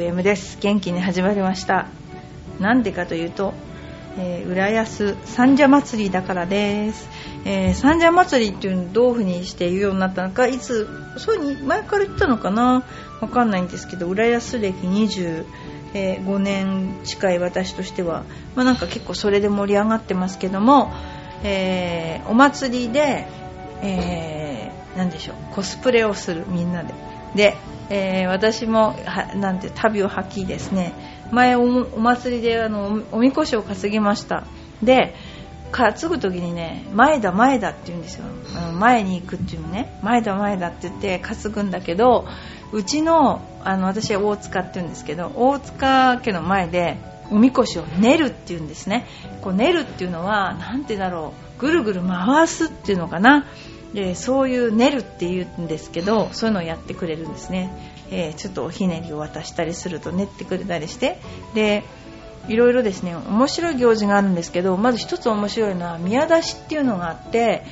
カーリーひとみのクラブ M です。元気に始まりました。なんでかというと、えー、浦安三社祭りだからです、えー、三社祭りっていうのをどういう風にして言うようになったのかいつそういうに前から言ったのかな？わかんないんですけど浦安歴20え5年近い私としては、まあ、なんか結構それで盛り上がってますけども、えー、お祭りで、えー、何でしょうコスプレをするみんなで。で、えー、私もはなんて旅を吐きですね前お祭りであのおみこしを担ぎました。で担ぐ時にね前だ前だって言うんですよ。前に行くっていうのね。前だ前だって言って担ぐんだけどうちのあの私は大塚って言うんですけど大塚家の前でおみこしを練るっていうんですね。こう練るっていうのは何てだろう。ぐるぐる回すっていうのかな。でそういう練るっていうんですけどそういうのをやってくれるんですね、えー、ちょっとおひねりを渡したりすると練ってくれたりしてでいろいろですね面白い行事があるんですけどまず一つ面白いのは宮出しっていうのがあって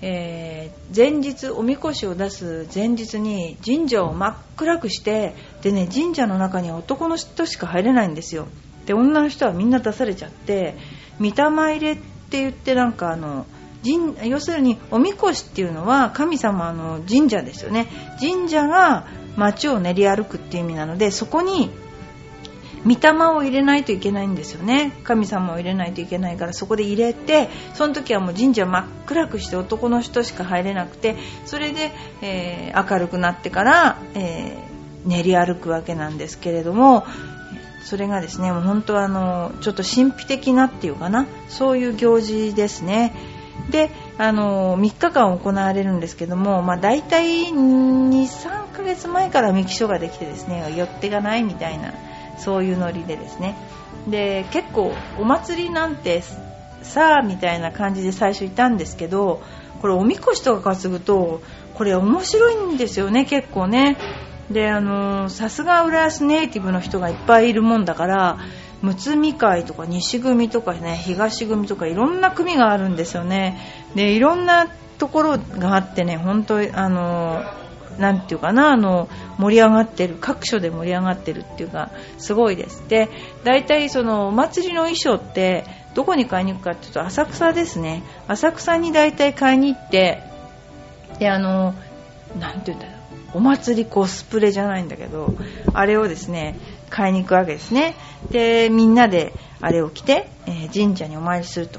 えー、前日おみこしを出す前日に神社を真っ暗くしてでね神社の中に男の人しか入れないんですよ。で女の人はみんな出されちゃって御霊入れって言ってなんかあの要するにおみこしっていうのは神様の神社ですよね。神社が街を練り歩くっていう意味なのでそこに御霊を入れないといけないんですよね。神様を入れないといけないからそこで入れてその時はもう神社真っ暗くして男の人しか入れなくてそれで、えー、明るくなってから、えー、練り歩くわけなんですけれどもそれがですねもう本当はあのちょっと神秘的なっていうかなそういう行事ですね。であの3日間行われるんですけども、まあ、大体23ヶ月前からみき書ができてですね寄ってがないみたいなそういうノリでですね。で結構お祭りなんてさあみたいな感じで最初いたんですけどこれおみこしとか担ぐとこれ面白いんですよね結構ね。であのさすが浦安ネイティブの人がいっぱいいるもんだからむつみ会とか西組とかね東組とかいろんな組があるんですよね。でいろんなところがあってね本当あのなんていうかなあの盛り上がってる各所で盛り上がってるっていうかすごいです。で大体そのお祭りの衣装ってどこに買いに行くかっていうと浅草ですね。浅草に大体買いに行ってであのなんていうんだろう。お祭りコスプレじゃないんだけどあれをですね買いに行くわけですね。でみんなであれを着て、えー、神社にお参りすると。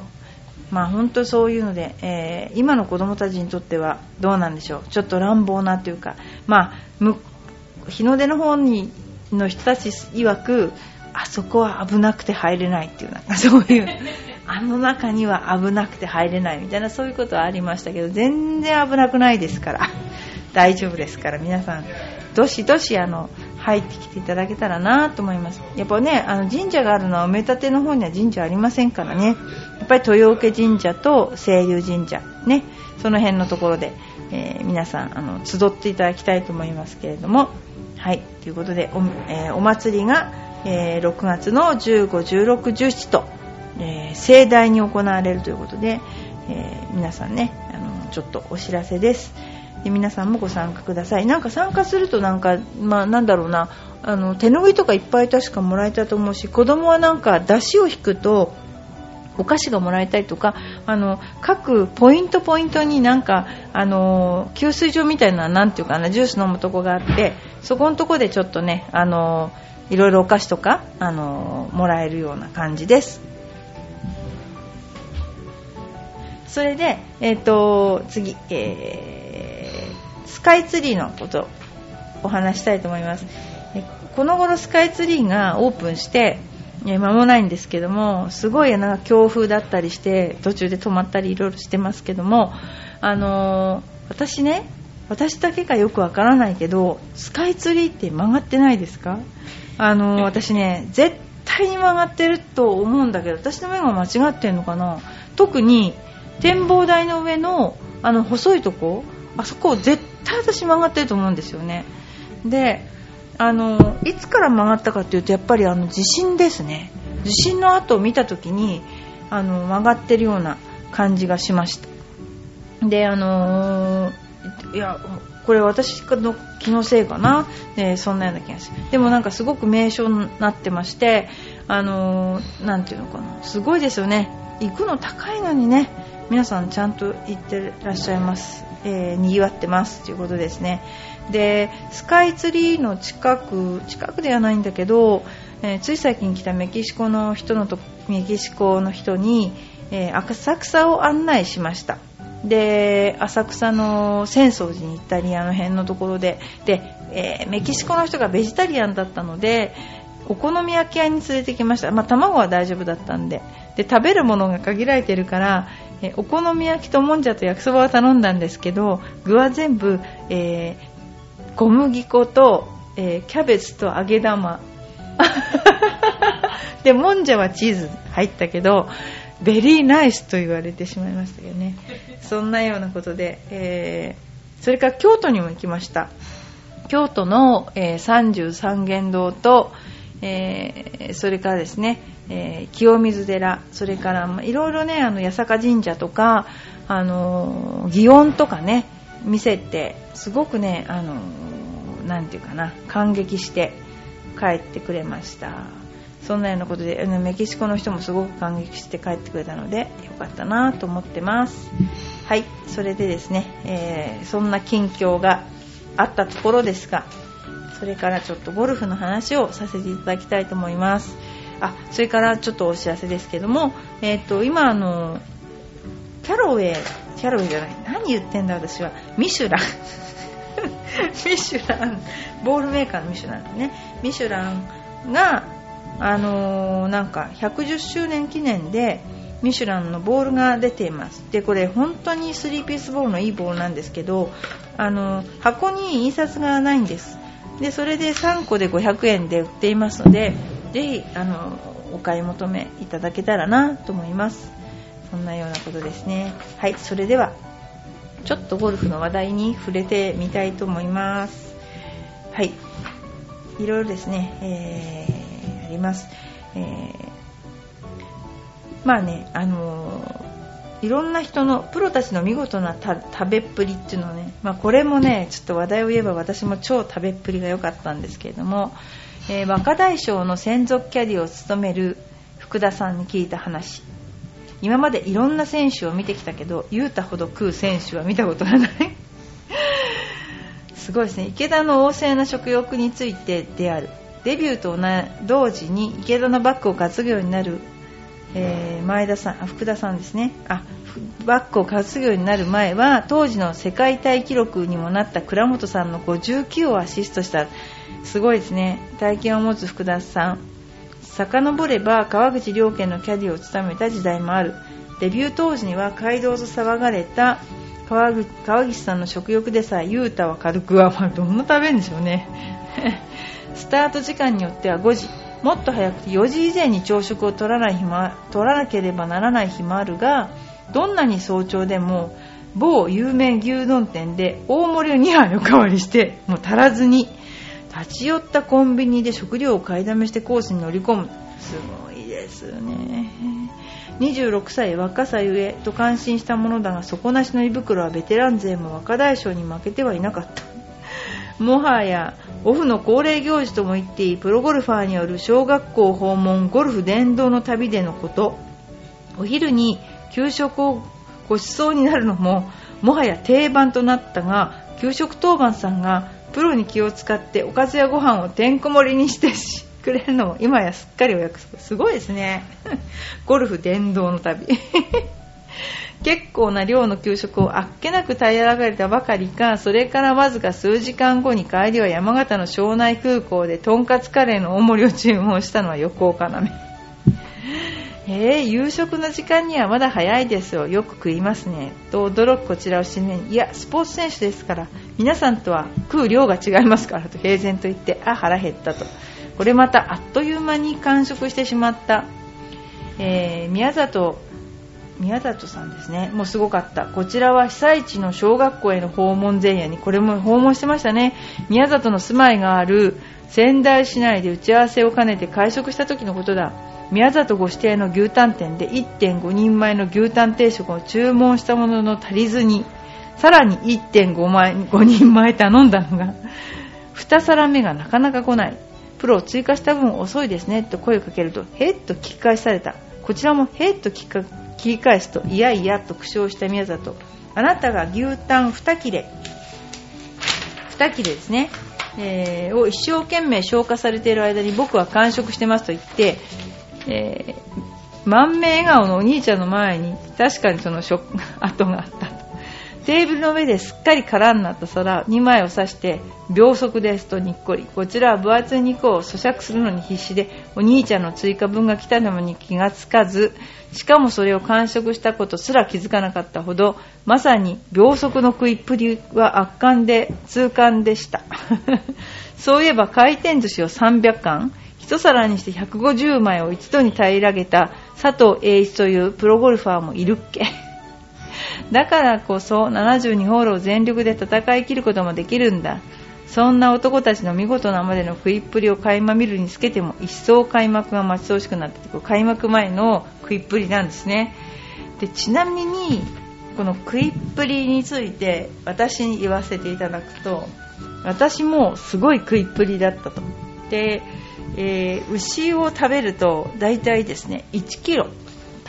まあ本当そういうので、えー、今の子供たちにとってはどうなんでしょう。ちょっと乱暴なというか。まあ日の出の方にの人たち曰くあそこは危なくて入れないっていうなんかそういう。あの中には危なくて入れないみたいなそういうことはありましたけど全然危なくないですから。大丈夫ですから。皆さんどしどしあの入ってきていただけたらなと思います。やっぱねあの神社があるのは埋め立ての方には神社ありませんからね。やっぱり豊受神社と清流神社ね。その辺のところで、えー、皆さんあの集っていただきたいと思いますけれども。はい。ということでお,、えー、お祭りが、えー、6月の15、16、17と、え盛大に行われるということで、え皆さんねあのちょっとお知らせです。で皆さんもご参加ください。なんか参加するとなんか、まあ、なんだろうな。あの手拭いとかいっぱい確かもらえたと思うし子供はなんか出汁を引くとお菓子がもらえたりとかあの各ポイントポイントになんかあの給水所みたいななんていうかなジュース飲むとこがあってそこのとこでちょっとねあのいろいろお菓子とかあのもらえるような感じです。それで、えっ、ー、と次、えー、スカイツリーのことをお話したいと思います。この頃スカイツリーがオープンして間もないんですけどもすごいなんか強風だったりして途中で止まったりいろいろしてますけどもあのー、私ね私だけがよくわからないけどスカイツリーって曲がってないですか？あのー、私ね絶対に曲がってると思うんだけど私の目が間違ってるのかな？特に展望台の上のあの細いとこあそこ絶対私曲がってると思うんですよね。であのいつから曲がったかというとやっぱりあの地震ですね。地震の後を見た時にあの曲がってるような感じがしました。であのー、いやこれ私の気のせいかな、え、そんなような気がす。るでもなんかすごく名所になってましてあのー、なんていうのかな。すごいですよね。行くの高いのにね。皆さんちゃんと行ってらっしゃいます、えー、にぎわってますということですね。でスカイツリーの近く近くではないんだけど、えー、つい最近来たメキシコの人のとメキシコの人に、えー、浅草を案内しました。で浅草の浅草寺に行ったりあの辺のところで。で、えー、メキシコの人がベジタリアンだったのでお好み焼き屋に連れてきました、まあ、卵は大丈夫だったんで。で食べるものが限られてるからえお好み焼きともんじゃと焼きそばを頼んだんですけど具は全部、えー、小麦粉と、えー、キャベツと揚げ玉。でもんじゃはチーズ入ったけどベリーナイスと言われてしまいましたけどね。そんなようなことで、えー、それから京都にも行きました。京都の、えー、33元堂と、えー、それからですね、えー、清水寺それから、いろいろねあの八坂神社とか、あの祇園とかね見せてすごくね、あのなんていうかな感激して帰ってくれました。そんなようなことでメキシコの人もすごく感激して帰ってくれたのでよかったなと思ってます。はいそれでですね、えー、そんな近況があったところですがそれからちょっとゴルフの話をさせていただきたいと思います。あそれからちょっとお知らせですけども、えーと、今あのキャロウェイキャロウェイじゃない何言ってんだ私はミシュラン。ミシュランボールメーカーのミシュランね。ミシュランがあのー、なんか110周年記念でミシュランのボールが出ています。でこれ本当に3ピースボールのいいボールなんですけどあの、箱に印刷がないんです。でそれで3個で500円で売っていますのでぜひあのお買い求めいただけたらなと思います。そんなようなことですね。はいそれではちょっとゴルフの話題に触れてみたいと思います。はいいろいろですね、えー、あります、えー、まあねあのー、いろんな人のプロたちの見事な食べっぷりっていうのね、まあ、これもねちょっと話題を言えば私も超食べっぷりが良かったんですけれども、えー、若大将の専属キャディを務める福田さんに聞いた話。今までいろんな選手を見てきたけど雄太ほど食う選手は見たことがない。すごいですね。池田の旺盛な食欲についてである。デビューと同時に池田のバッグを担ぐようになる、えー、前田さん福田さんですね。あバッグを担ぐようになる前は当時の世界タイ記録にもなった倉本さんの59をアシストしたすごいですね。体験を持つ福田さん。遡れば川口良家のキャディを務めた時代もある。デビュー当時には街道と騒がれた川口さんの食欲でさえ雄太は軽くは、まあ、どんな食べるんでしょうね。スタート時間によっては5時もっと早くて4時以前に朝食を取らない日も取らなければならない日もあるがどんなに早朝でも某有名牛丼店で大盛りを2杯おかわりしてもう足らずに立ち寄ったコンビニで食料を買いだめしてコースに乗り込む。すごいですね。26歳若さゆえと感心したものだが底なしの胃袋はベテラン勢も若大将に負けてはいなかった。もはやオフの恒例行事とも言っていいプロゴルファーによる小学校訪問ゴルフ伝道の旅でのこと。お昼に給食をご馳走になるのももはや定番となったが給食当番さんがプロに気を使っておかずやご飯をてんこ盛りにしてくれるのも今やすっかりお約束。すごいですね。ゴルフ電動の旅。結構な量の給食をあっけなく平らげたばかりかそれからわずか数時間後に帰りは山形の庄内空港でとんかつカレーの大盛りを注文したのは横岡なめ。えー、夕食の時間にはまだ早いですよ。よく食いますね。と驚くこちらをしねいやスポーツ選手ですから皆さんとは食う量が違いますからと平然と言ってあ腹減ったと。これまたあっという間に完食してしまった、えー、宮里宮里さんですね。もうすごかった。こちらは被災地の小学校への訪問前夜にこれも訪問してましたね。宮里の住まいがある仙台市内で打ち合わせを兼ねて会食した時のことだ。宮里ご指定の牛タン店で1.5人前の牛タン定食を注文したものの足りずにさらに1.5人前頼んだのが2皿目がなかなか来ない。プロを追加した分遅いですねと声をかけるとへっと聞き返された。こちらもへっと聞切り返すといやいやと苦笑した宮里。あなたが牛タン2切れ。2切れですね、えー、を一生懸命消化されている間に僕は完食してますと言って、えー、満面笑顔のお兄ちゃんの前に確かにその 跡があった。テーブルの上ですっかり空になった皿2枚を刺して秒速ですとにっこり。こちらは分厚い肉を咀嚼するのに必死でお兄ちゃんの追加分が来たのに気がつかずしかもそれを完食したことすら気づかなかったほどまさに秒速の食いっぷりは圧巻で痛感でした。そういえば回転寿司を300貫一皿にして150枚を一度に平らげた佐藤栄一というプロゴルファーもいるっけ。だからこそ72ホールを全力で戦い切ることもできるんだ。そんな男たちの見事なまでの食いっぷりを垣間見るにつけても一層開幕が待ち遠しくなって開幕前の食いっぷりなんですね。でちなみにこの食いっぷりについて私に言わせていただくと私もすごい食いっぷりだったと。で、えー、牛を食べると大体ですね1 k g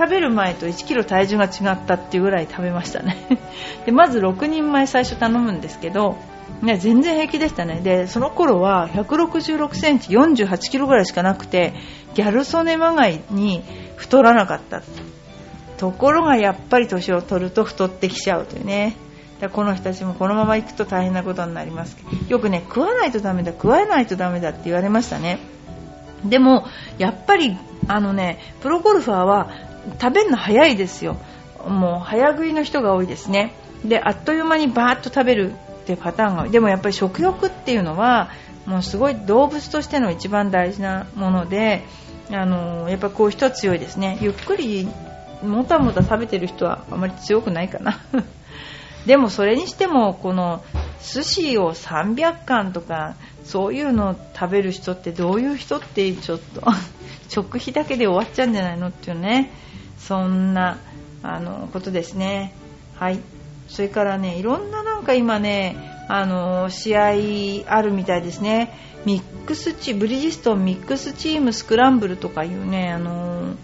食べる前と1 k g 体重が違ったっていうぐらい食べましたね。でまず6人前最初頼むんですけど、ね、全然平気でしたね。でその頃は1 6 6センチ4 8キロぐらいしかなくてギャル曽根まがいに太らなかった。ところがやっぱり年を取ると太ってきちゃうというね。この人たちもこのまま行くと大変なことになりますよくね食わないとダメだ食わないとダメだって言われましたね。でもやっぱりあのねプロゴルファーは食べるの早いですよ。もう早食いの人が多いですね。であっという間にバーッと食べるっていうパターンがでもやっぱり食欲っていうのはもうすごい動物としての一番大事なものであのやっぱこういう人は強いですね。ゆっくりもたもた食べてる人はあまり強くないかな。でもそれにしてもこの寿司を300貫とかそういうのを食べる人ってどういう人ってちょっと 食費だけで終わっちゃうんじゃないのっていうね。そんなあのことですね。はい。それからね、いろんななんか今ね、あの試合あるみたいですね。ミックスチブリヂストンミックスチームスクランブルとかいうね、あの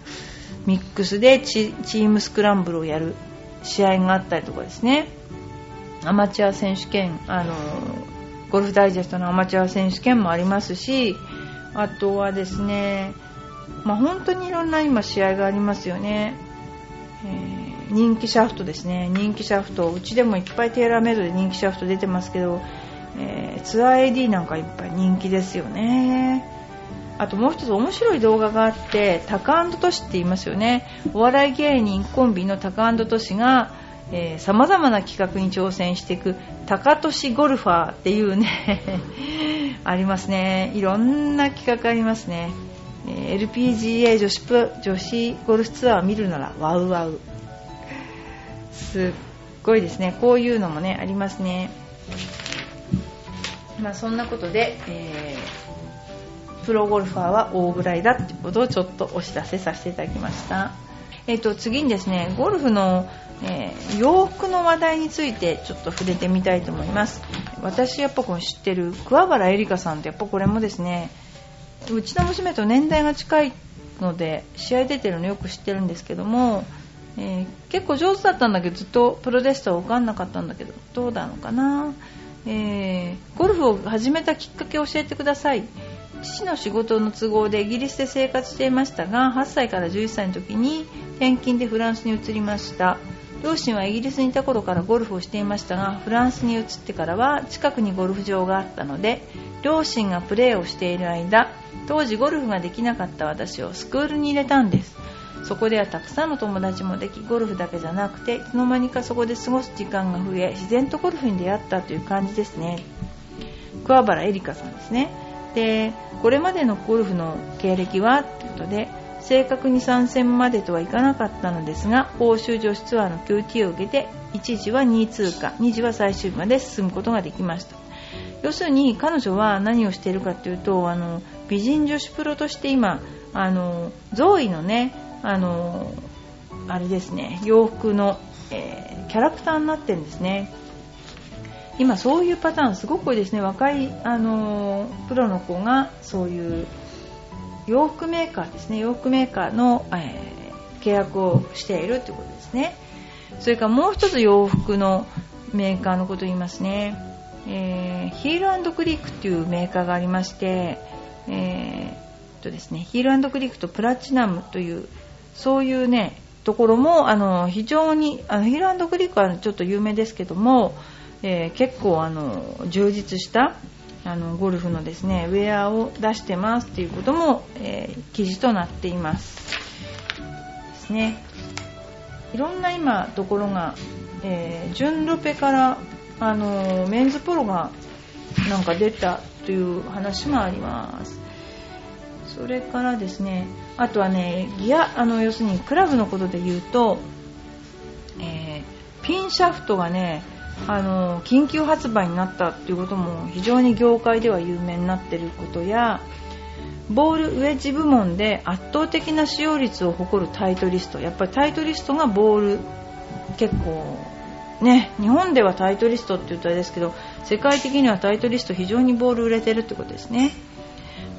ミックスでチームスクランブルをやる試合があったりとかですね。アマチュア選手権、あのゴルフダイジェストのアマチュア選手権もありますし、あとはですね、まあ、本当にいろんな今試合がありますよね、えー、人気シャフトですね。人気シャフトうちでもいっぱいテーラーメイドで人気シャフト出てますけど、えー、ツアー AD なんかいっぱい人気ですよね。あともう一つ面白い動画があってタカトシって言いますよね。お笑い芸人コンビのタカトシがさまざまな企画に挑戦していく高俊ゴルファーっていうね ありますね。いろんな企画ありますね。え LPGA 女子プ女子ゴルフツアーを見るならワウワウ。すっごいですね。こういうのもねありますね。まあそんなことで、えー、プロゴルファーは大ぐらいだってことをちょっとお知らせさせていただきました。えーと、次にですねゴルフの、えー、洋服の話題についてちょっと触れてみたいと思います。私やっぱこの知ってる桑原絵里香さんってやっぱこれもですねうちの娘と年代が近いので試合出てるのよく知ってるんですけども、えー、結構上手だったんだけどずっとプロテストは分かんなかったんだけどどうなのかな、えー、ゴルフを始めたきっかけを教えてください。父の仕事の都合でイギリスで生活していましたが8歳から11歳の時に転勤でフランスに移りました。両親はイギリスにいた頃からゴルフをしていましたがフランスに移ってからは近くにゴルフ場があったので両親がプレーをしている間当時ゴルフができなかった私をスクールに入れたんです。そこではたくさんの友達もできゴルフだけじゃなくていつの間にかそこで過ごす時間が増え自然とゴルフに出会ったという感じですね。桑原絵里香さんですね。でこれまでのゴルフの経歴はということで正確に参戦までとはいかなかったのですが欧州女子ツアーの QT を受けて一時は2位通過2時は最終日まで進むことができました。要するに彼女は何をしているかというとあの美人女子プロとして今あのゾーイのねあのあれですね洋服の、えー、キャラクターになってるんですね。今そういうパターンすごく多いですね。若い、あのプロの子がそういう洋服メーカーですね。洋服メーカーの、えー、契約をしているということですね。それからもう一つ洋服のメーカーのことを言いますね、えー、ヒールクリークっていうメーカーがありまして、えー、とですね、ヒールクリークとプラチナムというそういうねところもあの非常にあのヒールクリークはちょっと有名ですけども、えー、結構あの充実したあのゴルフのですねウェアを出してますということも、えー、記事となっています。ですね。いろんな今ところが、えー、ジュンロペからあのメンズポロがなんか出たという話もあります。それからですねあとはねギアあの要するにクラブのことで言うと、えー、ピンシャフトがねあの緊急発売になったっていうことも非常に業界では有名になってることやボールウェッジ部門で圧倒的な使用率を誇るタイトリスト。やっぱりタイトリストがボール結構ね日本ではタイトリストって言うとあれですけど世界的にはタイトリスト非常にボール売れてるってことですね。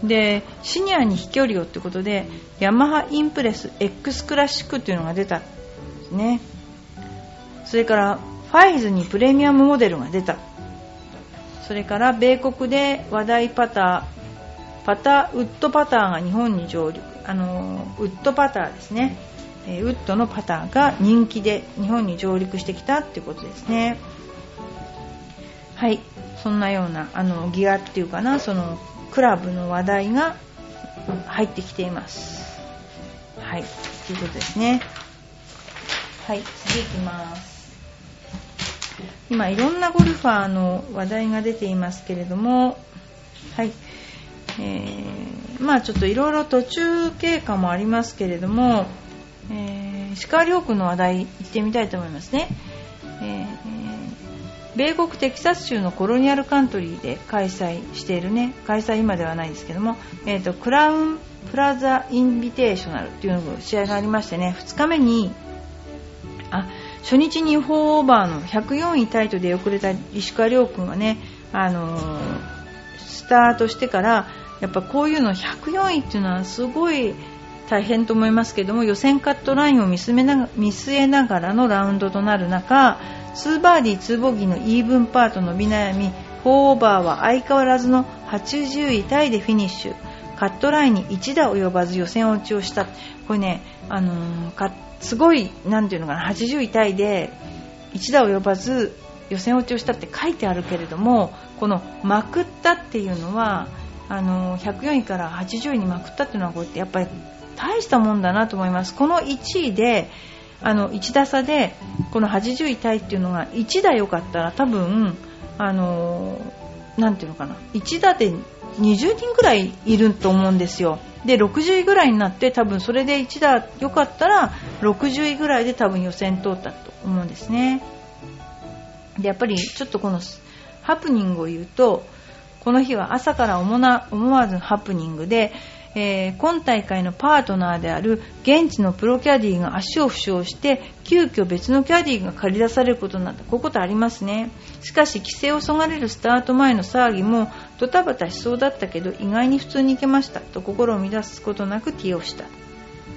でシニアに飛距離をってことでヤマハインプレス X クラシックっていうのが出たんですね。それからファイズにプレミアムモデルが出た。それから米国で話題パターパターウッドパターが日本に上陸あのウッドパターですね。えウッドのパターが人気で日本に上陸してきたっていうことですね。はい。そんなようなあのギアっていうかなそのクラブの話題が入ってきています。はい。ということですね。はい。次いきます。今いろんなゴルファーの話題が出ていますけれども、はい。えー、まあちょっといろいろ途中経過もありますけれども、えー、石川遼君の話題行ってみたいと思いますね、えー、米国テキサス州のコロニアルカントリーで開催しているね開催今ではないですけども、えーと、クラウンプラザインビテーショナルっていうの試合がありましてね2日目にあ初日に4オーバーの104位タイトで遅れた石川遼君はね、あのー、スタートしてからやっぱこういうの104位っていうのはすごい大変と思いますけども予選カットラインを見据えな見据えながらのラウンドとなる中2バーディー2ボギーのイーブンパーと伸び悩み4オーバーは相変わらずの80位タイでフィニッシュ。カットラインに1打及ばず予選落ちをした。これね、あのーすごい、なんていうのかな、80位タイで1打及ばず予選落ちをしたって書いてあるけれども、このまくったっていうのは、あの104位から80位にまくったっていうのはこうやってやっぱり大したもんだなと思います。この1位であの1打差でこの80位タイっていうのが1打良かったら多分あのなていうのかな1打で20人ぐらいいると思うんですよ。で60位ぐらいになって多分それで1打良かったら60位ぐらいで多分予選通ったと思うんですねでやっぱりちょっとこのハプニングを言うとこの日は朝から思わずハプニングでえー、今大会のパートナーである現地のプロキャディーが足を負傷して急遽別のキャディーが借り出されることになった。こういうことありますね。しかし規制をそがれるスタート前の騒ぎもドタバタしそうだったけど意外に普通に行けました。と心を乱すことなくティーをした、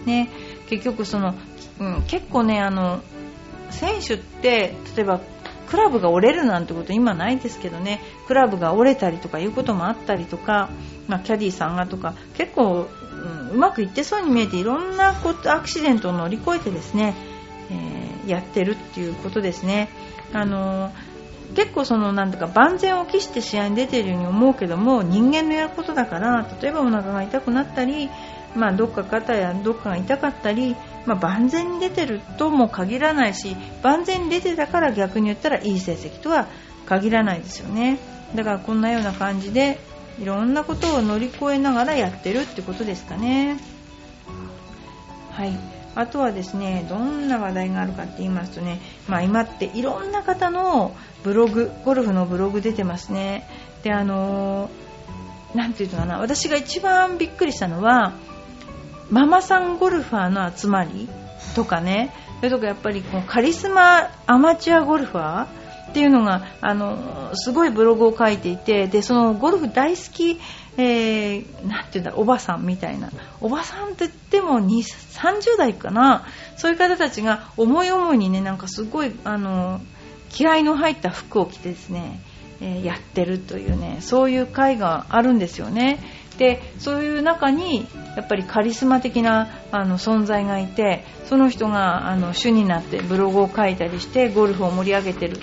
ね、結局その、うん、結構ねあの選手って例えばクラブが折れるなんてこと今ないですけどね。クラブが折れたりとかいうこともあったりとか、まあ、キャディーさんがとか。結構、うん、うまくいってそうに見えていろんなことアクシデントを乗り越えてですね、えー、やってるっていうことですね。あの結構そのなんとか万全を期して試合に出ているように思うけども人間のやることだから例えばお腹が痛くなったり、まあ、どっか肩やどっかが痛かったりまあ、万全に出てるとも限らないし万全に出てたから逆に言ったらいい成績とは限らないですよね。だからこんなような感じでいろんなことを乗り越えながらやってるってことですかね。はい。あとはですねどんな話題があるかって言いますとね、まあ、今っていろんな方のブログゴルフのブログ出てますね。であのー、ていうのかな私が一番びっくりしたのはママさんゴルファーの集まりとかね。それとかやっぱりこうカリスマアマチュアゴルファーっていうのがあのすごいブログを書いていてでそのゴルフ大好きえー、なんていうんだおばさんみたいな。おばさんって言っても30代かな。そういう方たちが思い思いにねなんかすごいあの気合の入った服を着てですね、え、やってるというねそういう会があるんですよね。でそういう中にやっぱりカリスマ的なあの存在がいてその人があの主になってブログを書いたりしてゴルフを盛り上げてる。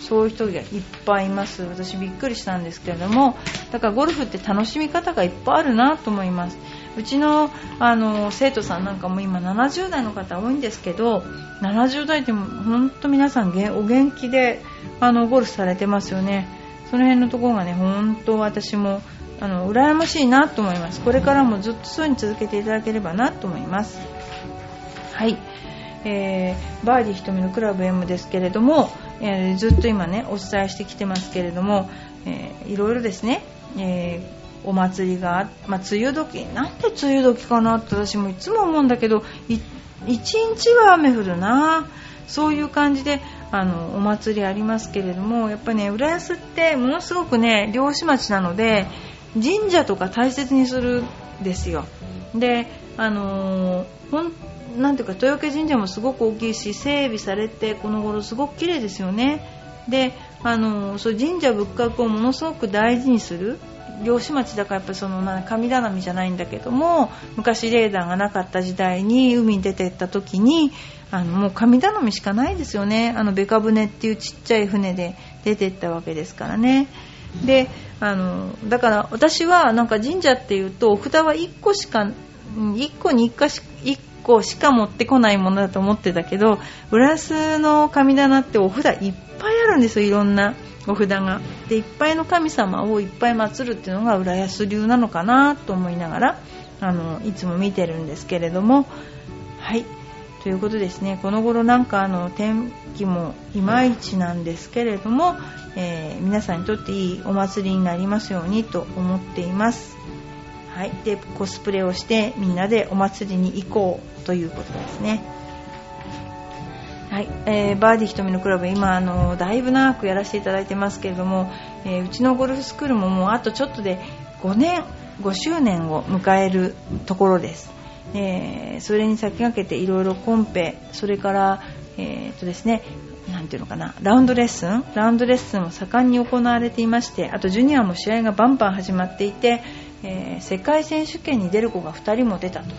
そういう人がいっぱいいます。私びっくりしたんですけれどもだからゴルフって楽しみ方がいっぱいあるなと思います。うちのあの生徒さんなんかも今70代の方多いんですけど70代でも本当皆さんお元気であのゴルフされてますよね。その辺のところがね本当私もあの羨ましいなと思います。これからもずっとそういうに続けていただければなと思います。はい、えー、バーディー瞳のクラブ M ですけれども、えー、ずっと今ねお伝えしてきてますけれども、えー、いろいろですね、えー、お祭りが、まあ、梅雨時なんで梅雨時かなって私もいつも思うんだけど一日は雨降るな。そういう感じであのお祭りありますけれどもやっぱりね浦安ってものすごくね漁師町なので神社とか大切にするんですよ。であの、ほんなんていうか豊家神社もすごく大きいし整備されてこの頃すごく綺麗ですよね。であの、そう神社仏閣をものすごく大事にする。漁師町だからやっぱその神頼みじゃないんだけども昔レーダーがなかった時代に海に出てった時にあのもう神頼みしかないですよね。あのベカ船っていうちっちゃい船で出てったわけですからね。であのだから私はなんか神社っていうとお札は1個しか1個に1個し1個しか持ってこないものだと思ってたけど浦安の神棚ってお札いっぱいあるんですよいろんなお札が。でいっぱいの神様をいっぱい祀るっていうのが浦安流なのかなと思いながらあのいつも見てるんですけれども。はい。ということですね。この頃なんかあの天気もいまいちなんですけれども、えー、皆さんにとっていいお祭りになりますようにと思っています。はい。でコスプレをしてみんなでお祭りに行こうということですね。はい、えー、バーディー瞳のクラブ今あのだいぶ長くやらせていただいてますけれども、えー、うちのゴルフスクールももうあとちょっとで5年5周年を迎えるところです。えー、それに先駆けていろいろコンペそれから、えーとですね、なんていうのかなラウンドレッスンラウンドレッスンも盛んに行われていましてあとジュニアも試合がバンバン始まっていて、えー、世界選手権に出る子が2人も出たと。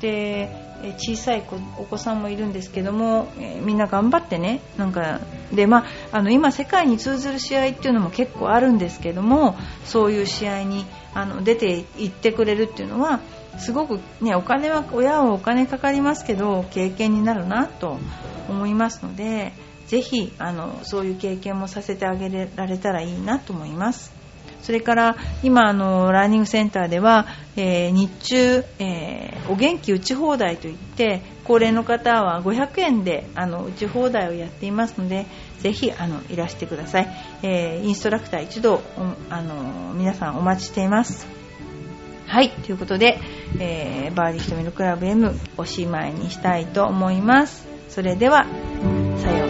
で小さいお子さんもいるんですけども、えー、みんな頑張ってねなんかで、まあ、あの今、世界に通ずる試合っていうのも結構あるんですけどもそういう試合にあの出ていってくれるっていうのはすごく、ね、お金は親はお金かかりますけど経験になるなと思いますのでぜひあのそういう経験もさせてあげられたらいいなと思います。それから今あのラーニングセンターでは、えー、日中、えー、お元気打ち放題といって高齢の方は500円であの打ち放題をやっていますのでぜひあのいらしてください、えー、インストラクター一度あの皆さんお待ちしていますはい、ということで、えー、バーディー瞳のクラブ M おしまいにしたいと思います。それでは、さようなら